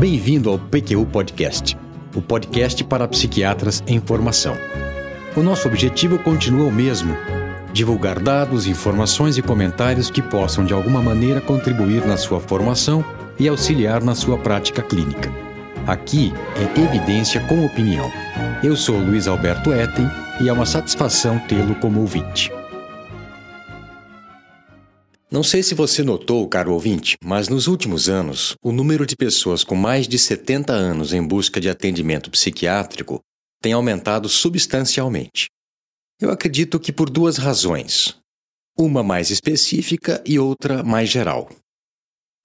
Bem-vindo ao PQU Podcast, o podcast para psiquiatras em formação. O nosso objetivo continua o mesmo: divulgar dados, informações e comentários que possam de alguma maneira contribuir na sua formação e auxiliar na sua prática clínica. Aqui é evidência com opinião. Eu sou Luiz Alberto Etten e é uma satisfação tê-lo como ouvinte. Não sei se você notou, caro ouvinte, mas nos últimos anos, o número de pessoas com mais de 70 anos em busca de atendimento psiquiátrico tem aumentado substancialmente. Eu acredito que por duas razões. Uma mais específica e outra mais geral.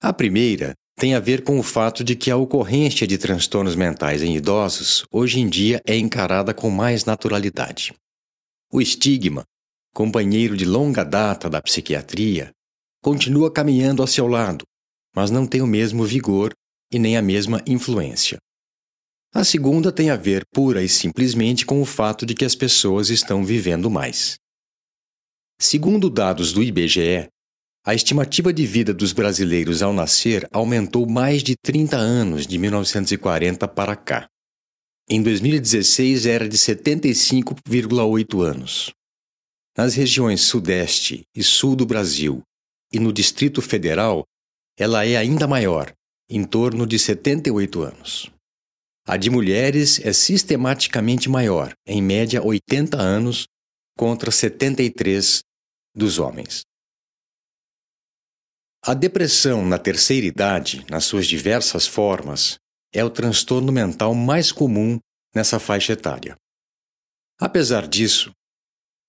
A primeira tem a ver com o fato de que a ocorrência de transtornos mentais em idosos hoje em dia é encarada com mais naturalidade. O estigma, companheiro de longa data da psiquiatria, continua caminhando ao seu lado, mas não tem o mesmo vigor e nem a mesma influência. A segunda tem a ver pura e simplesmente com o fato de que as pessoas estão vivendo mais. Segundo dados do IBGE, a estimativa de vida dos brasileiros ao nascer aumentou mais de 30 anos de 1940 para cá. Em 2016 era de 75,8 anos. Nas regiões Sudeste e Sul do Brasil e no Distrito Federal, ela é ainda maior, em torno de 78 anos. A de mulheres é sistematicamente maior, em média 80 anos, contra 73 dos homens. A depressão na terceira idade, nas suas diversas formas, é o transtorno mental mais comum nessa faixa etária. Apesar disso,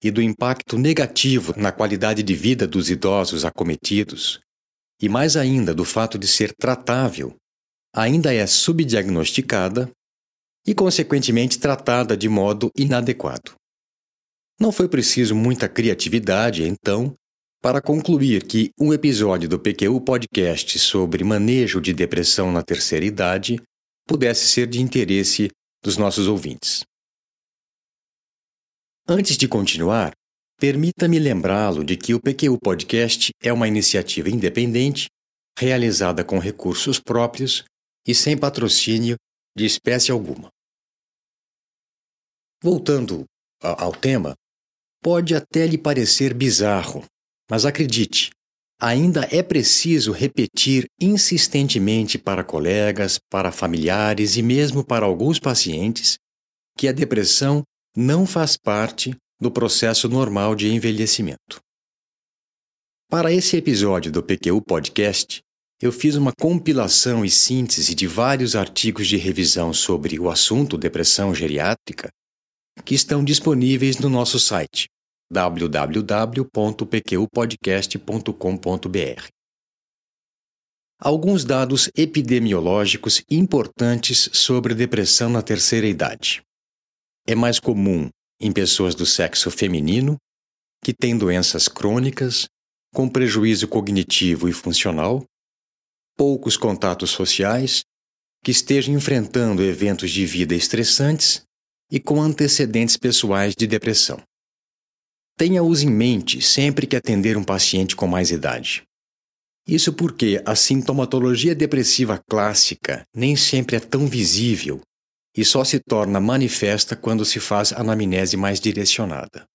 e do impacto negativo na qualidade de vida dos idosos acometidos, e mais ainda do fato de ser tratável, ainda é subdiagnosticada e, consequentemente, tratada de modo inadequado. Não foi preciso muita criatividade, então, para concluir que um episódio do PQU Podcast sobre manejo de depressão na terceira idade pudesse ser de interesse dos nossos ouvintes. Antes de continuar, permita-me lembrá-lo de que o PQU Podcast é uma iniciativa independente, realizada com recursos próprios e sem patrocínio de espécie alguma. Voltando ao tema, pode até lhe parecer bizarro, mas acredite, ainda é preciso repetir insistentemente para colegas, para familiares e mesmo para alguns pacientes que a depressão não faz parte do processo normal de envelhecimento. Para esse episódio do PQU Podcast, eu fiz uma compilação e síntese de vários artigos de revisão sobre o assunto depressão geriátrica que estão disponíveis no nosso site www.pqpodcast.com.br. Alguns dados epidemiológicos importantes sobre depressão na terceira idade é mais comum em pessoas do sexo feminino que têm doenças crônicas, com prejuízo cognitivo e funcional, poucos contatos sociais, que estejam enfrentando eventos de vida estressantes e com antecedentes pessoais de depressão. Tenha-os em mente sempre que atender um paciente com mais idade. Isso porque a sintomatologia depressiva clássica nem sempre é tão visível e só se torna manifesta quando se faz anamnese mais direcionada.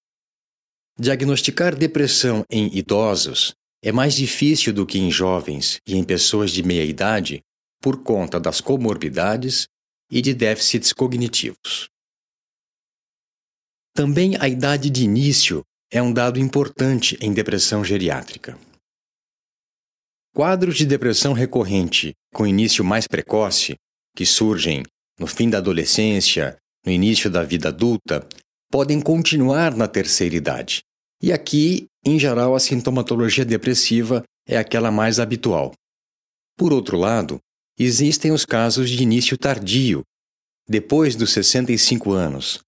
Diagnosticar depressão em idosos é mais difícil do que em jovens e em pessoas de meia idade por conta das comorbidades e de déficits cognitivos. Também a idade de início é um dado importante em depressão geriátrica. Quadros de depressão recorrente com início mais precoce, que surgem no fim da adolescência, no início da vida adulta, podem continuar na terceira idade. E aqui, em geral, a sintomatologia depressiva é aquela mais habitual. Por outro lado, existem os casos de início tardio, depois dos 65 anos,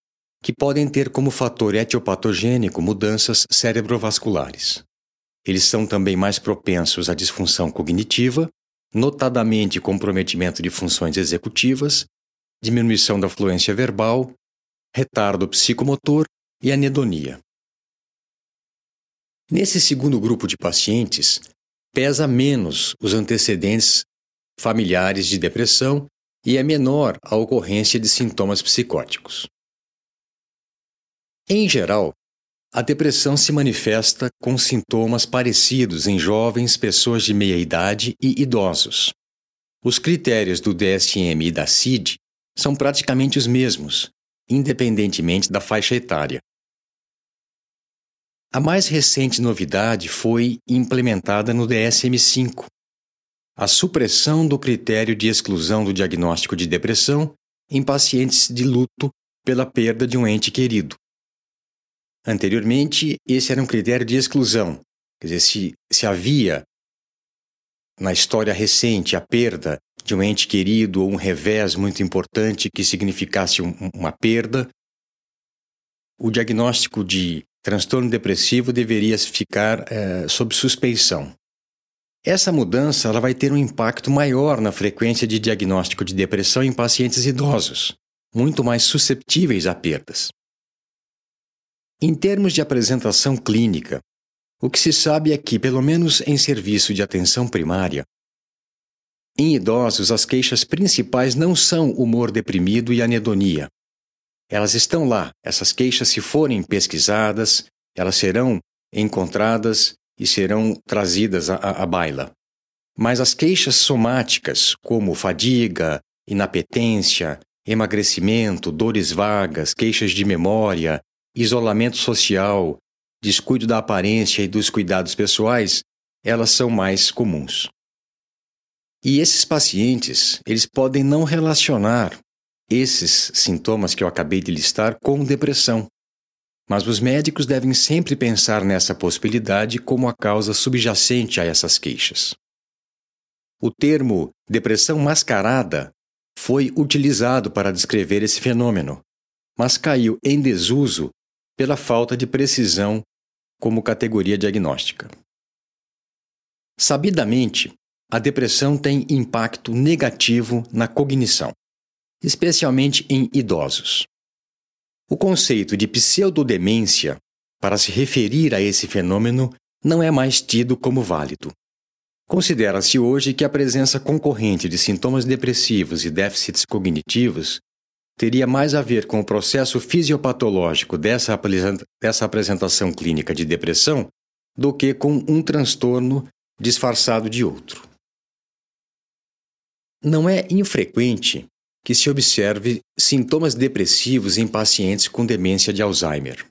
que podem ter como fator etiopatogênico mudanças cerebrovasculares. Eles são também mais propensos à disfunção cognitiva, notadamente comprometimento de funções executivas diminuição da fluência verbal, retardo psicomotor e anedonia. Nesse segundo grupo de pacientes, pesa menos os antecedentes familiares de depressão e é menor a ocorrência de sintomas psicóticos. Em geral, a depressão se manifesta com sintomas parecidos em jovens, pessoas de meia idade e idosos. Os critérios do DSM e da CID são praticamente os mesmos, independentemente da faixa etária. A mais recente novidade foi implementada no DSM-5, a supressão do critério de exclusão do diagnóstico de depressão em pacientes de luto pela perda de um ente querido. Anteriormente, esse era um critério de exclusão, quer dizer, se, se havia na história recente a perda de um ente querido ou um revés muito importante que significasse um, uma perda, o diagnóstico de transtorno depressivo deveria ficar é, sob suspeição. Essa mudança ela vai ter um impacto maior na frequência de diagnóstico de depressão em pacientes idosos, muito mais susceptíveis a perdas. Em termos de apresentação clínica, o que se sabe é que, pelo menos em serviço de atenção primária, em idosos as queixas principais não são humor deprimido e anedonia, elas estão lá. Essas queixas, se forem pesquisadas, elas serão encontradas e serão trazidas à, à baila. Mas as queixas somáticas, como fadiga, inapetência, emagrecimento, dores vagas, queixas de memória, isolamento social, descuido da aparência e dos cuidados pessoais, elas são mais comuns. E esses pacientes, eles podem não relacionar esses sintomas que eu acabei de listar com depressão. Mas os médicos devem sempre pensar nessa possibilidade como a causa subjacente a essas queixas. O termo depressão mascarada foi utilizado para descrever esse fenômeno, mas caiu em desuso pela falta de precisão como categoria diagnóstica. Sabidamente, a depressão tem impacto negativo na cognição especialmente em idosos. O conceito de pseudodemência, para se referir a esse fenômeno, não é mais tido como válido. Considera-se hoje que a presença concorrente de sintomas depressivos e déficits cognitivos teria mais a ver com o processo fisiopatológico dessa, dessa apresentação clínica de depressão do que com um transtorno disfarçado de outro. Não é infrequente que se observe sintomas depressivos em pacientes com demência de Alzheimer.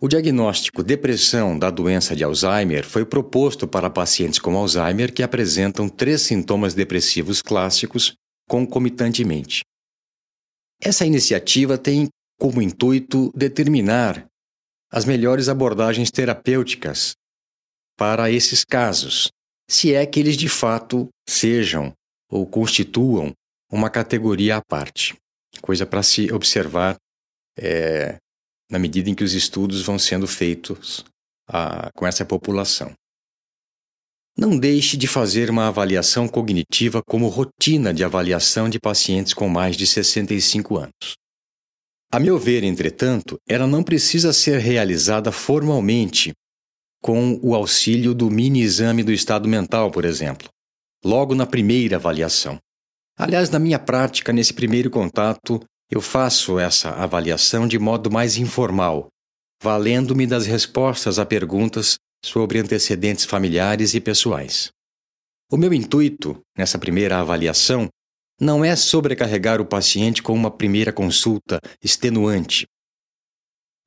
O diagnóstico depressão da doença de Alzheimer foi proposto para pacientes com Alzheimer que apresentam três sintomas depressivos clássicos concomitantemente. Essa iniciativa tem como intuito determinar as melhores abordagens terapêuticas para esses casos, se é que eles de fato sejam ou constituam uma categoria à parte, coisa para se observar é, na medida em que os estudos vão sendo feitos a, com essa população. Não deixe de fazer uma avaliação cognitiva como rotina de avaliação de pacientes com mais de 65 anos. A meu ver, entretanto, ela não precisa ser realizada formalmente com o auxílio do mini exame do estado mental, por exemplo, logo na primeira avaliação. Aliás, na minha prática, nesse primeiro contato, eu faço essa avaliação de modo mais informal, valendo-me das respostas a perguntas sobre antecedentes familiares e pessoais. O meu intuito, nessa primeira avaliação, não é sobrecarregar o paciente com uma primeira consulta extenuante.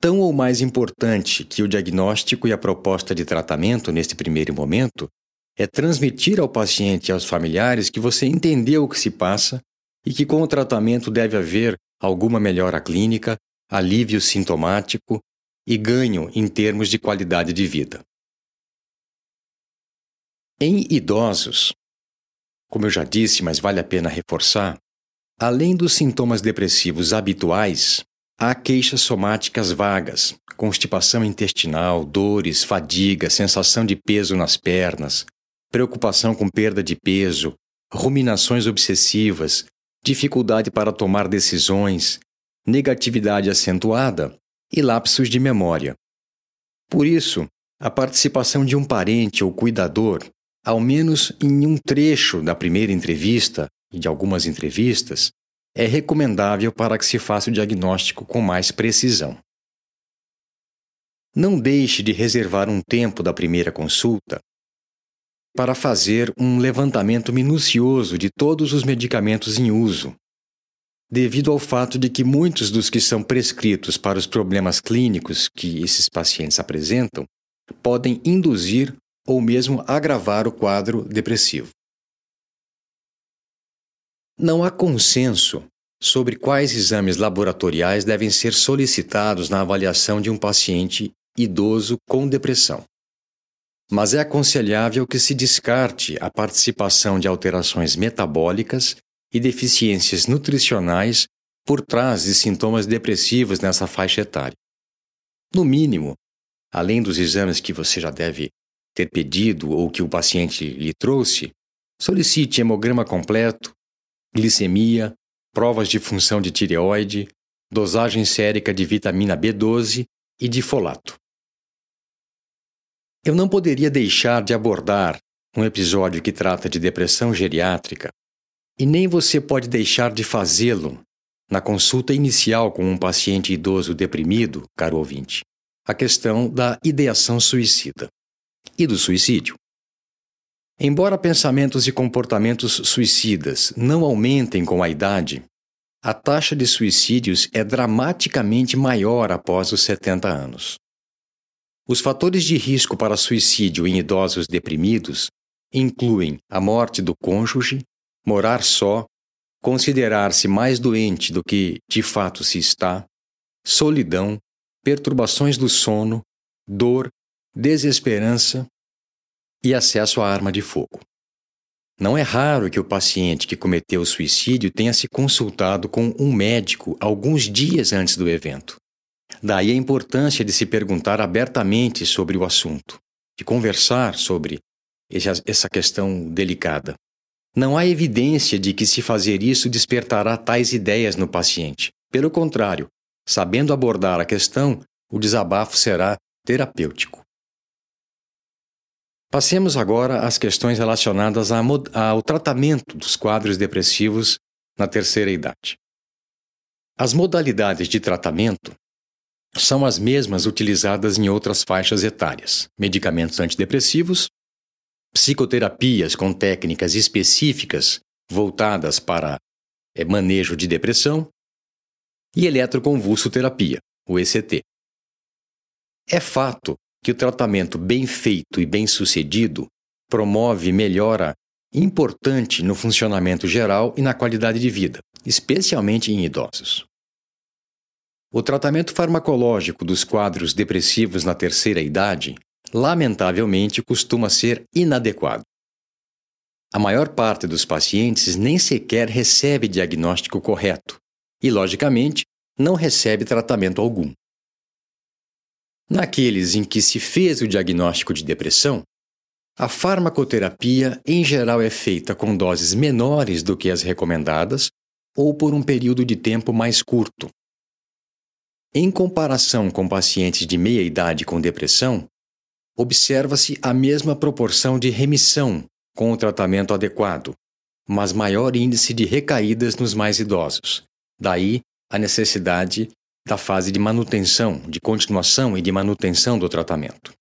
Tão ou mais importante que o diagnóstico e a proposta de tratamento neste primeiro momento é transmitir ao paciente e aos familiares que você entendeu o que se passa e que com o tratamento deve haver alguma melhora clínica, alívio sintomático e ganho em termos de qualidade de vida. Em idosos, como eu já disse, mas vale a pena reforçar, além dos sintomas depressivos habituais, há queixas somáticas vagas, constipação intestinal, dores, fadiga, sensação de peso nas pernas, preocupação com perda de peso, ruminações obsessivas, dificuldade para tomar decisões, negatividade acentuada e lapsos de memória. Por isso, a participação de um parente ou cuidador, ao menos em um trecho da primeira entrevista e de algumas entrevistas, é recomendável para que se faça o diagnóstico com mais precisão. Não deixe de reservar um tempo da primeira consulta para fazer um levantamento minucioso de todos os medicamentos em uso, devido ao fato de que muitos dos que são prescritos para os problemas clínicos que esses pacientes apresentam podem induzir ou mesmo agravar o quadro depressivo. Não há consenso sobre quais exames laboratoriais devem ser solicitados na avaliação de um paciente idoso com depressão. Mas é aconselhável que se descarte a participação de alterações metabólicas e deficiências nutricionais por trás de sintomas depressivos nessa faixa etária. No mínimo, além dos exames que você já deve ter pedido ou que o paciente lhe trouxe, solicite hemograma completo, glicemia, provas de função de tireoide, dosagem sérica de vitamina B12 e de folato. Eu não poderia deixar de abordar um episódio que trata de depressão geriátrica, e nem você pode deixar de fazê-lo na consulta inicial com um paciente idoso deprimido, caro ouvinte, a questão da ideação suicida e do suicídio. Embora pensamentos e comportamentos suicidas não aumentem com a idade, a taxa de suicídios é dramaticamente maior após os 70 anos. Os fatores de risco para suicídio em idosos deprimidos incluem a morte do cônjuge, morar só, considerar-se mais doente do que de fato se está, solidão, perturbações do sono, dor, desesperança e acesso à arma de fogo. Não é raro que o paciente que cometeu o suicídio tenha se consultado com um médico alguns dias antes do evento. Daí a importância de se perguntar abertamente sobre o assunto, de conversar sobre essa questão delicada. Não há evidência de que se fazer isso despertará tais ideias no paciente. Pelo contrário, sabendo abordar a questão, o desabafo será terapêutico. Passemos agora às questões relacionadas ao tratamento dos quadros depressivos na terceira idade. As modalidades de tratamento são as mesmas utilizadas em outras faixas etárias: medicamentos antidepressivos, psicoterapias com técnicas específicas voltadas para é, manejo de depressão e eletroconvulsoterapia, o ECT. É fato que o tratamento bem feito e bem sucedido promove melhora importante no funcionamento geral e na qualidade de vida, especialmente em idosos. O tratamento farmacológico dos quadros depressivos na terceira idade, lamentavelmente, costuma ser inadequado. A maior parte dos pacientes nem sequer recebe diagnóstico correto e, logicamente, não recebe tratamento algum. Naqueles em que se fez o diagnóstico de depressão, a farmacoterapia em geral é feita com doses menores do que as recomendadas ou por um período de tempo mais curto. Em comparação com pacientes de meia idade com depressão, observa-se a mesma proporção de remissão com o tratamento adequado, mas maior índice de recaídas nos mais idosos. Daí a necessidade da fase de manutenção, de continuação e de manutenção do tratamento.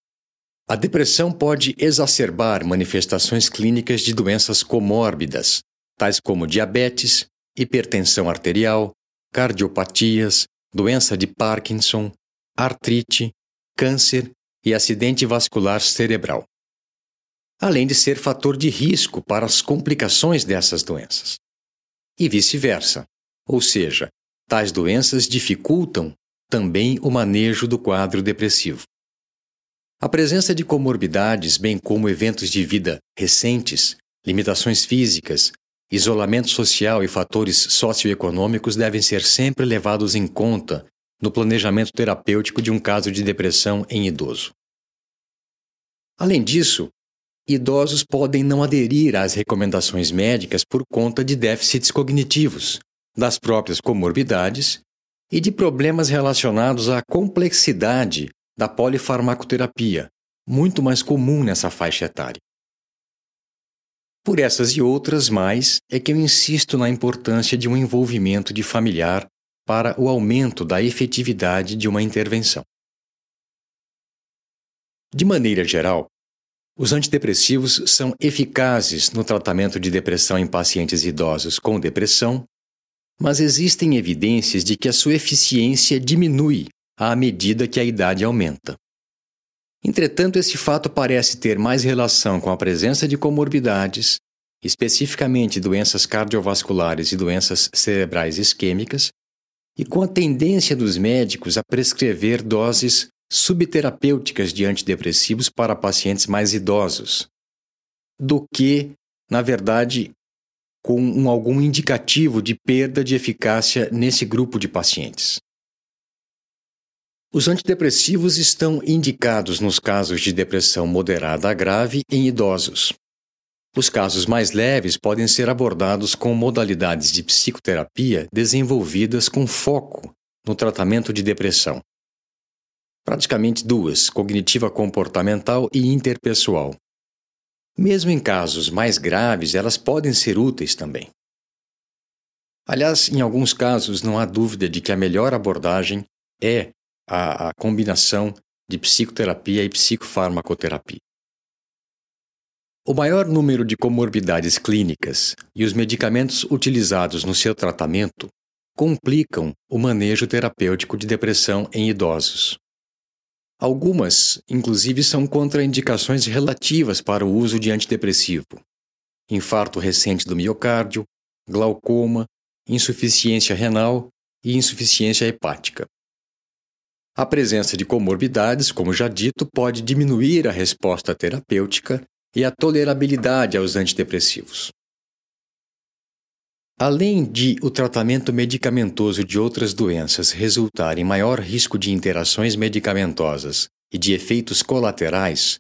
A depressão pode exacerbar manifestações clínicas de doenças comórbidas, tais como diabetes, hipertensão arterial, cardiopatias, doença de Parkinson, artrite, câncer e acidente vascular cerebral. Além de ser fator de risco para as complicações dessas doenças. E vice-versa, ou seja, Tais doenças dificultam também o manejo do quadro depressivo. A presença de comorbidades, bem como eventos de vida recentes, limitações físicas, isolamento social e fatores socioeconômicos devem ser sempre levados em conta no planejamento terapêutico de um caso de depressão em idoso. Além disso, idosos podem não aderir às recomendações médicas por conta de déficits cognitivos, das próprias comorbidades e de problemas relacionados à complexidade da polifarmacoterapia, muito mais comum nessa faixa etária. Por essas e outras mais é que eu insisto na importância de um envolvimento de familiar para o aumento da efetividade de uma intervenção. De maneira geral, os antidepressivos são eficazes no tratamento de depressão em pacientes idosos com depressão, mas existem evidências de que a sua eficiência diminui à medida que a idade aumenta. Entretanto, esse fato parece ter mais relação com a presença de comorbidades, especificamente doenças cardiovasculares e doenças cerebrais isquêmicas, e com a tendência dos médicos a prescrever doses subterapêuticas de antidepressivos para pacientes mais idosos, do que, na verdade, com um, algum indicativo de perda de eficácia nesse grupo de pacientes. Os antidepressivos estão indicados nos casos de depressão moderada a grave em idosos. Os casos mais leves podem ser abordados com modalidades de psicoterapia desenvolvidas com foco no tratamento de depressão, praticamente duas: cognitiva comportamental e interpessoal. Mesmo em casos mais graves, elas podem ser úteis também. Aliás, em alguns casos, não há dúvida de que a melhor abordagem é a, a combinação de psicoterapia e psicofarmacoterapia. O maior número de comorbidades clínicas e os medicamentos utilizados no seu tratamento complicam o manejo terapêutico de depressão em idosos. Algumas, inclusive, são contraindicações relativas para o uso de antidepressivo: infarto recente do miocárdio, glaucoma, insuficiência renal e insuficiência hepática. A presença de comorbidades, como já dito, pode diminuir a resposta terapêutica e a tolerabilidade aos antidepressivos. Além de o tratamento medicamentoso de outras doenças resultar em maior risco de interações medicamentosas e de efeitos colaterais,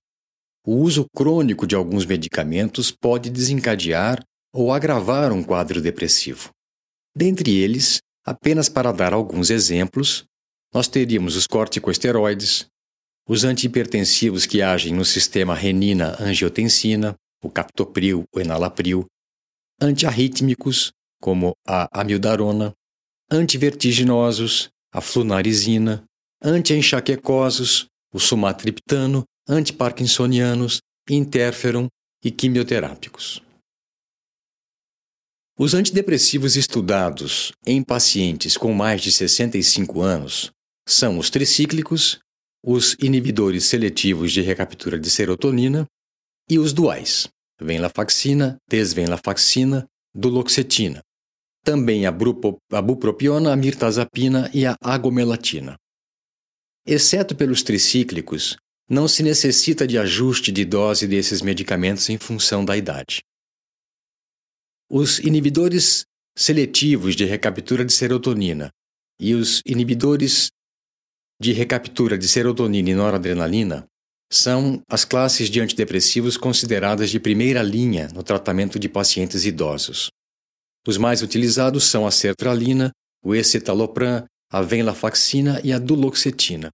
o uso crônico de alguns medicamentos pode desencadear ou agravar um quadro depressivo. Dentre eles, apenas para dar alguns exemplos, nós teríamos os corticosteroides, os antihipertensivos que agem no sistema renina-angiotensina, o captopril, o enalapril, antiarrítmicos, como a amildarona, antivertiginosos, a flunarizina, anti-enxaquecosos, o sumatriptano, antiparkinsonianos, interferon e quimioterápicos. Os antidepressivos estudados em pacientes com mais de 65 anos são os tricíclicos, os inibidores seletivos de recaptura de serotonina e os duais, venlafaxina, desvenlafaxina, duloxetina, também a, brupo, a bupropiona, a mirtazapina e a agomelatina. Exceto pelos tricíclicos, não se necessita de ajuste de dose desses medicamentos em função da idade. Os inibidores seletivos de recaptura de serotonina e os inibidores de recaptura de serotonina e noradrenalina são as classes de antidepressivos consideradas de primeira linha no tratamento de pacientes idosos. Os mais utilizados são a sertralina, o escitalopram, a venlafaxina e a duloxetina.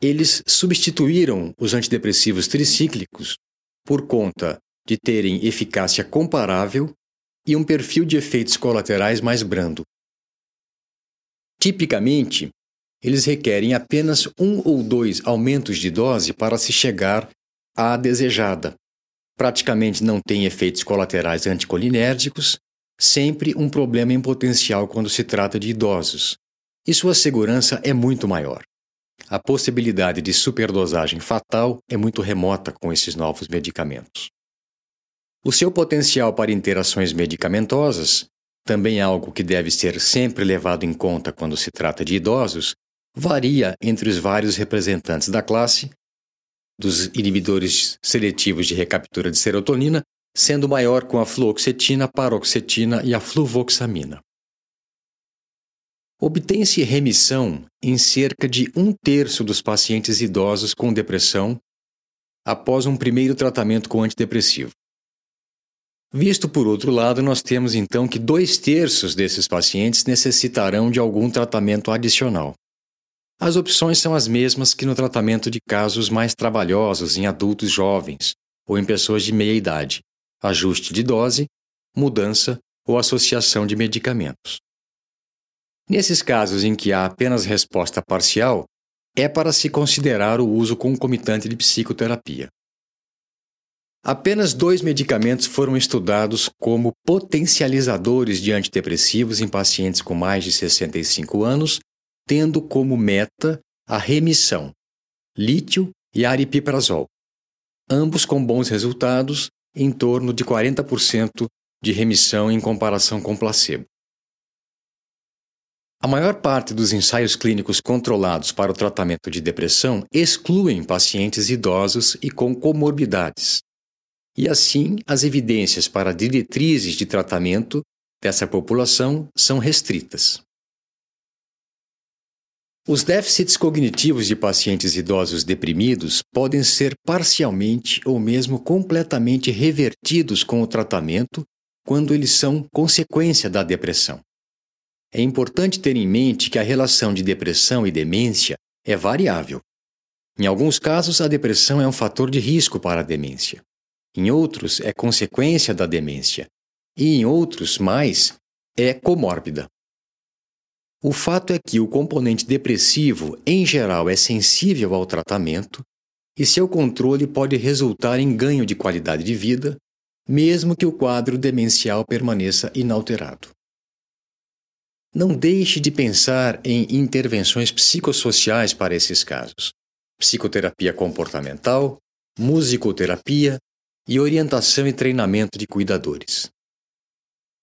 Eles substituíram os antidepressivos tricíclicos por conta de terem eficácia comparável e um perfil de efeitos colaterais mais brando. Tipicamente, eles requerem apenas um ou dois aumentos de dose para se chegar à desejada. Praticamente não têm efeitos colaterais anticolinérgicos sempre um problema em potencial quando se trata de idosos, e sua segurança é muito maior. A possibilidade de superdosagem fatal é muito remota com esses novos medicamentos. O seu potencial para interações medicamentosas, também algo que deve ser sempre levado em conta quando se trata de idosos, varia entre os vários representantes da classe, dos inibidores seletivos de recaptura de serotonina sendo maior com a fluoxetina, paroxetina e a fluvoxamina. Obtém-se remissão em cerca de um terço dos pacientes idosos com depressão após um primeiro tratamento com antidepressivo. Visto por outro lado, nós temos então que dois terços desses pacientes necessitarão de algum tratamento adicional. As opções são as mesmas que no tratamento de casos mais trabalhosos em adultos jovens ou em pessoas de meia idade, ajuste de dose, mudança ou associação de medicamentos. Nesses casos em que há apenas resposta parcial, é para se considerar o uso concomitante de psicoterapia. Apenas dois medicamentos foram estudados como potencializadores de antidepressivos em pacientes com mais de 65 anos, tendo como meta a remissão, lítio e aripiprazol, ambos com bons resultados, em torno de 40% de remissão em comparação com placebo. A maior parte dos ensaios clínicos controlados para o tratamento de depressão excluem pacientes idosos e com comorbidades. E assim, as evidências para diretrizes de tratamento dessa população são restritas. Os déficits cognitivos de pacientes idosos deprimidos podem ser parcialmente ou mesmo completamente revertidos com o tratamento quando eles são consequência da depressão. É importante ter em mente que a relação de depressão e demência é variável. Em alguns casos, a depressão é um fator de risco para a demência. Em outros, é consequência da demência. E em outros, mais, é comórbida. O fato é que o componente depressivo, em geral, é sensível ao tratamento e seu controle pode resultar em ganho de qualidade de vida, mesmo que o quadro demencial permaneça inalterado. Não deixe de pensar em intervenções psicossociais para esses casos: psicoterapia comportamental, musicoterapia e orientação e treinamento de cuidadores.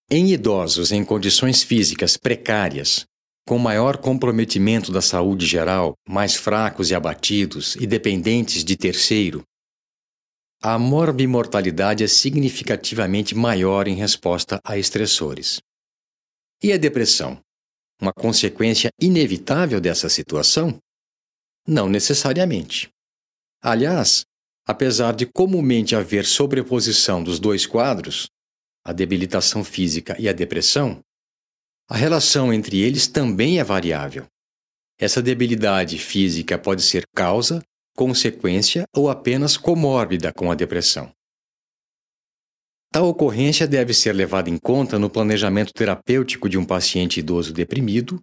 Em idosos em condições físicas precárias, com maior comprometimento da saúde geral, mais fracos e abatidos e dependentes de terceiro, a morbimortalidade é significativamente maior em resposta a estressores. E a depressão? Uma consequência inevitável dessa situação? Não necessariamente. Aliás, apesar de comumente haver sobreposição dos dois quadros, a debilitação física e a depressão, a relação entre eles também é variável. Essa debilidade física pode ser causa, consequência ou apenas comórbida com a depressão. Tal ocorrência deve ser levada em conta no planejamento terapêutico de um paciente idoso deprimido,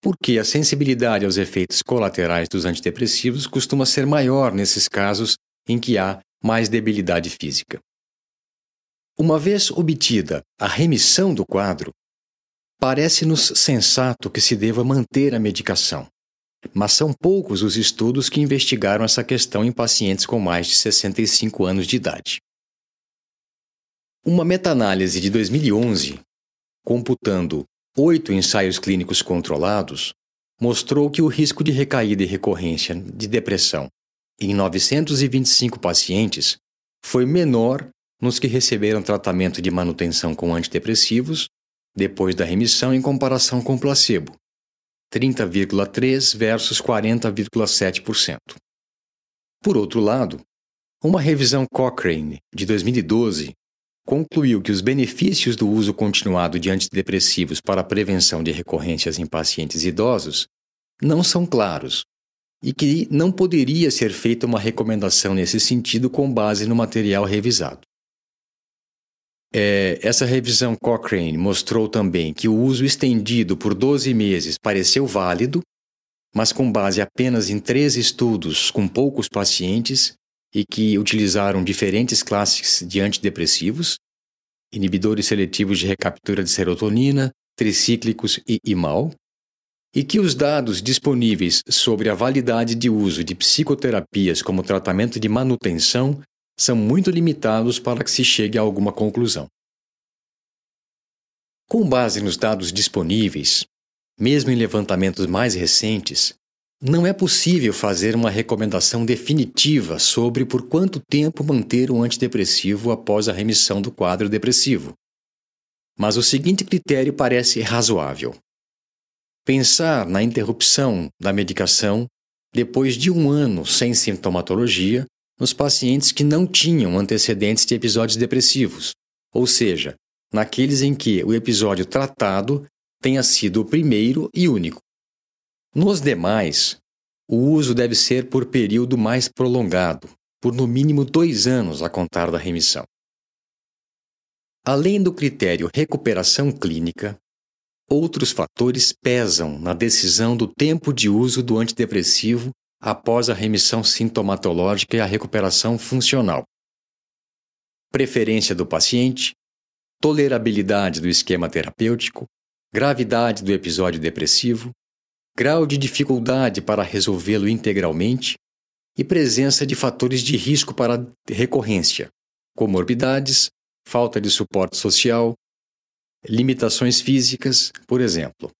porque a sensibilidade aos efeitos colaterais dos antidepressivos costuma ser maior nesses casos em que há mais debilidade física. Uma vez obtida a remissão do quadro, parece-nos sensato que se deva manter a medicação, mas são poucos os estudos que investigaram essa questão em pacientes com mais de 65 anos de idade. Uma meta-análise de 2011, computando oito ensaios clínicos controlados, mostrou que o risco de recaída e recorrência de depressão em 925 pacientes foi menor nos que receberam tratamento de manutenção com antidepressivos depois da remissão em comparação com placebo, 30,3 versus 40,7%. Por outro lado, uma revisão Cochrane de 2012 concluiu que os benefícios do uso continuado de antidepressivos para a prevenção de recorrências em pacientes idosos não são claros e que não poderia ser feita uma recomendação nesse sentido com base no material revisado. É, essa revisão Cochrane mostrou também que o uso estendido por 12 meses pareceu válido, mas com base apenas em três estudos com poucos pacientes e que utilizaram diferentes classes de antidepressivos, inibidores seletivos de recaptura de serotonina, tricíclicos e imal, e que os dados disponíveis sobre a validade de uso de psicoterapias como tratamento de manutenção são muito limitados para que se chegue a alguma conclusão. Com base nos dados disponíveis, mesmo em levantamentos mais recentes, não é possível fazer uma recomendação definitiva sobre por quanto tempo manter o antidepressivo após a remissão do quadro depressivo. Mas o seguinte critério parece razoável. Pensar na interrupção da medicação depois de um ano sem sintomatologia nos pacientes que não tinham antecedentes de episódios depressivos, ou seja, naqueles em que o episódio tratado tenha sido o primeiro e único. Nos demais, o uso deve ser por período mais prolongado, por no mínimo dois anos a contar da remissão. Além do critério recuperação clínica, outros fatores pesam na decisão do tempo de uso do antidepressivo após a remissão sintomatológica e a recuperação funcional. Preferência do paciente, tolerabilidade do esquema terapêutico, gravidade do episódio depressivo, grau de dificuldade para resolvê-lo integralmente e presença de fatores de risco para recorrência, comorbidades, falta de suporte social, limitações físicas, por exemplo.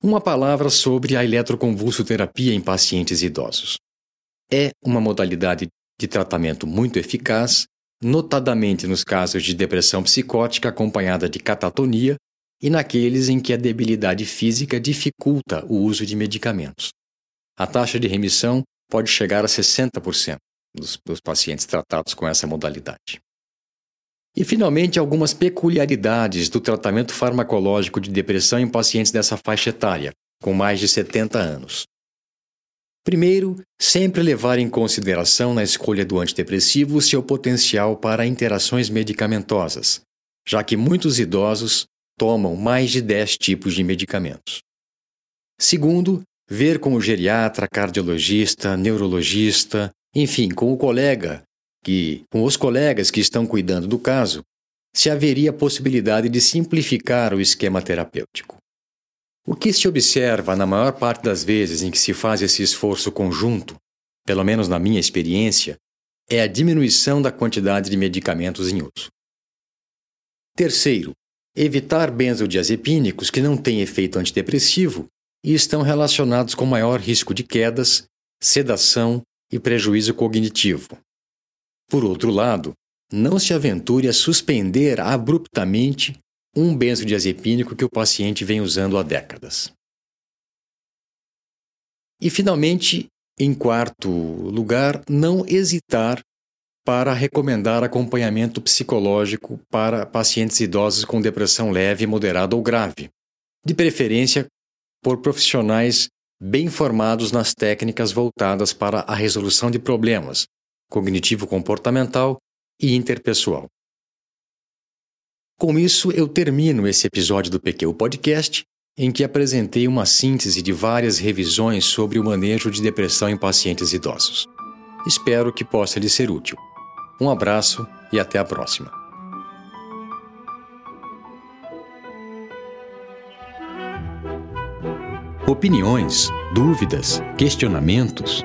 Uma palavra sobre a eletroconvulsoterapia em pacientes idosos. É uma modalidade de tratamento muito eficaz, notadamente nos casos de depressão psicótica acompanhada de catatonia e naqueles em que a debilidade física dificulta o uso de medicamentos. A taxa de remissão pode chegar a 60% dos, dos pacientes tratados com essa modalidade. E, finalmente, algumas peculiaridades do tratamento farmacológico de depressão em pacientes dessa faixa etária, com mais de 70 anos. Primeiro, sempre levar em consideração na escolha do antidepressivo seu potencial para interações medicamentosas, já que muitos idosos tomam mais de 10 tipos de medicamentos. Segundo, ver com o geriatra, cardiologista, neurologista, enfim, com o colega que, com os colegas que estão cuidando do caso, se haveria possibilidade de simplificar o esquema terapêutico. O que se observa na maior parte das vezes em que se faz esse esforço conjunto, pelo menos na minha experiência, é a diminuição da quantidade de medicamentos em uso. Terceiro, evitar benzodiazepínicos que não têm efeito antidepressivo e estão relacionados com maior risco de quedas, sedação e prejuízo cognitivo. Por outro lado, não se aventure a suspender abruptamente um benzodiazepínico que o paciente vem usando há décadas. E, finalmente, em quarto lugar, não hesitar para recomendar acompanhamento psicológico para pacientes idosos com depressão leve, moderada ou grave, de preferência por profissionais bem formados nas técnicas voltadas para a resolução de problemas cognitivo-comportamental e interpessoal. Com isso, eu termino esse episódio do PQ Podcast, em que apresentei uma síntese de várias revisões sobre o manejo de depressão em pacientes idosos. Espero que possa lhe ser útil. Um abraço e até a próxima. Opiniões, dúvidas, questionamentos?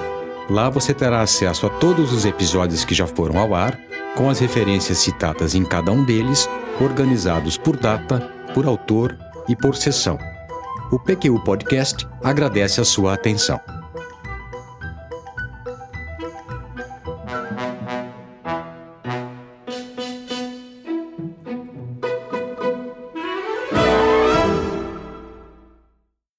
Lá você terá acesso a todos os episódios que já foram ao ar, com as referências citadas em cada um deles, organizados por data, por autor e por sessão. O PQU Podcast agradece a sua atenção.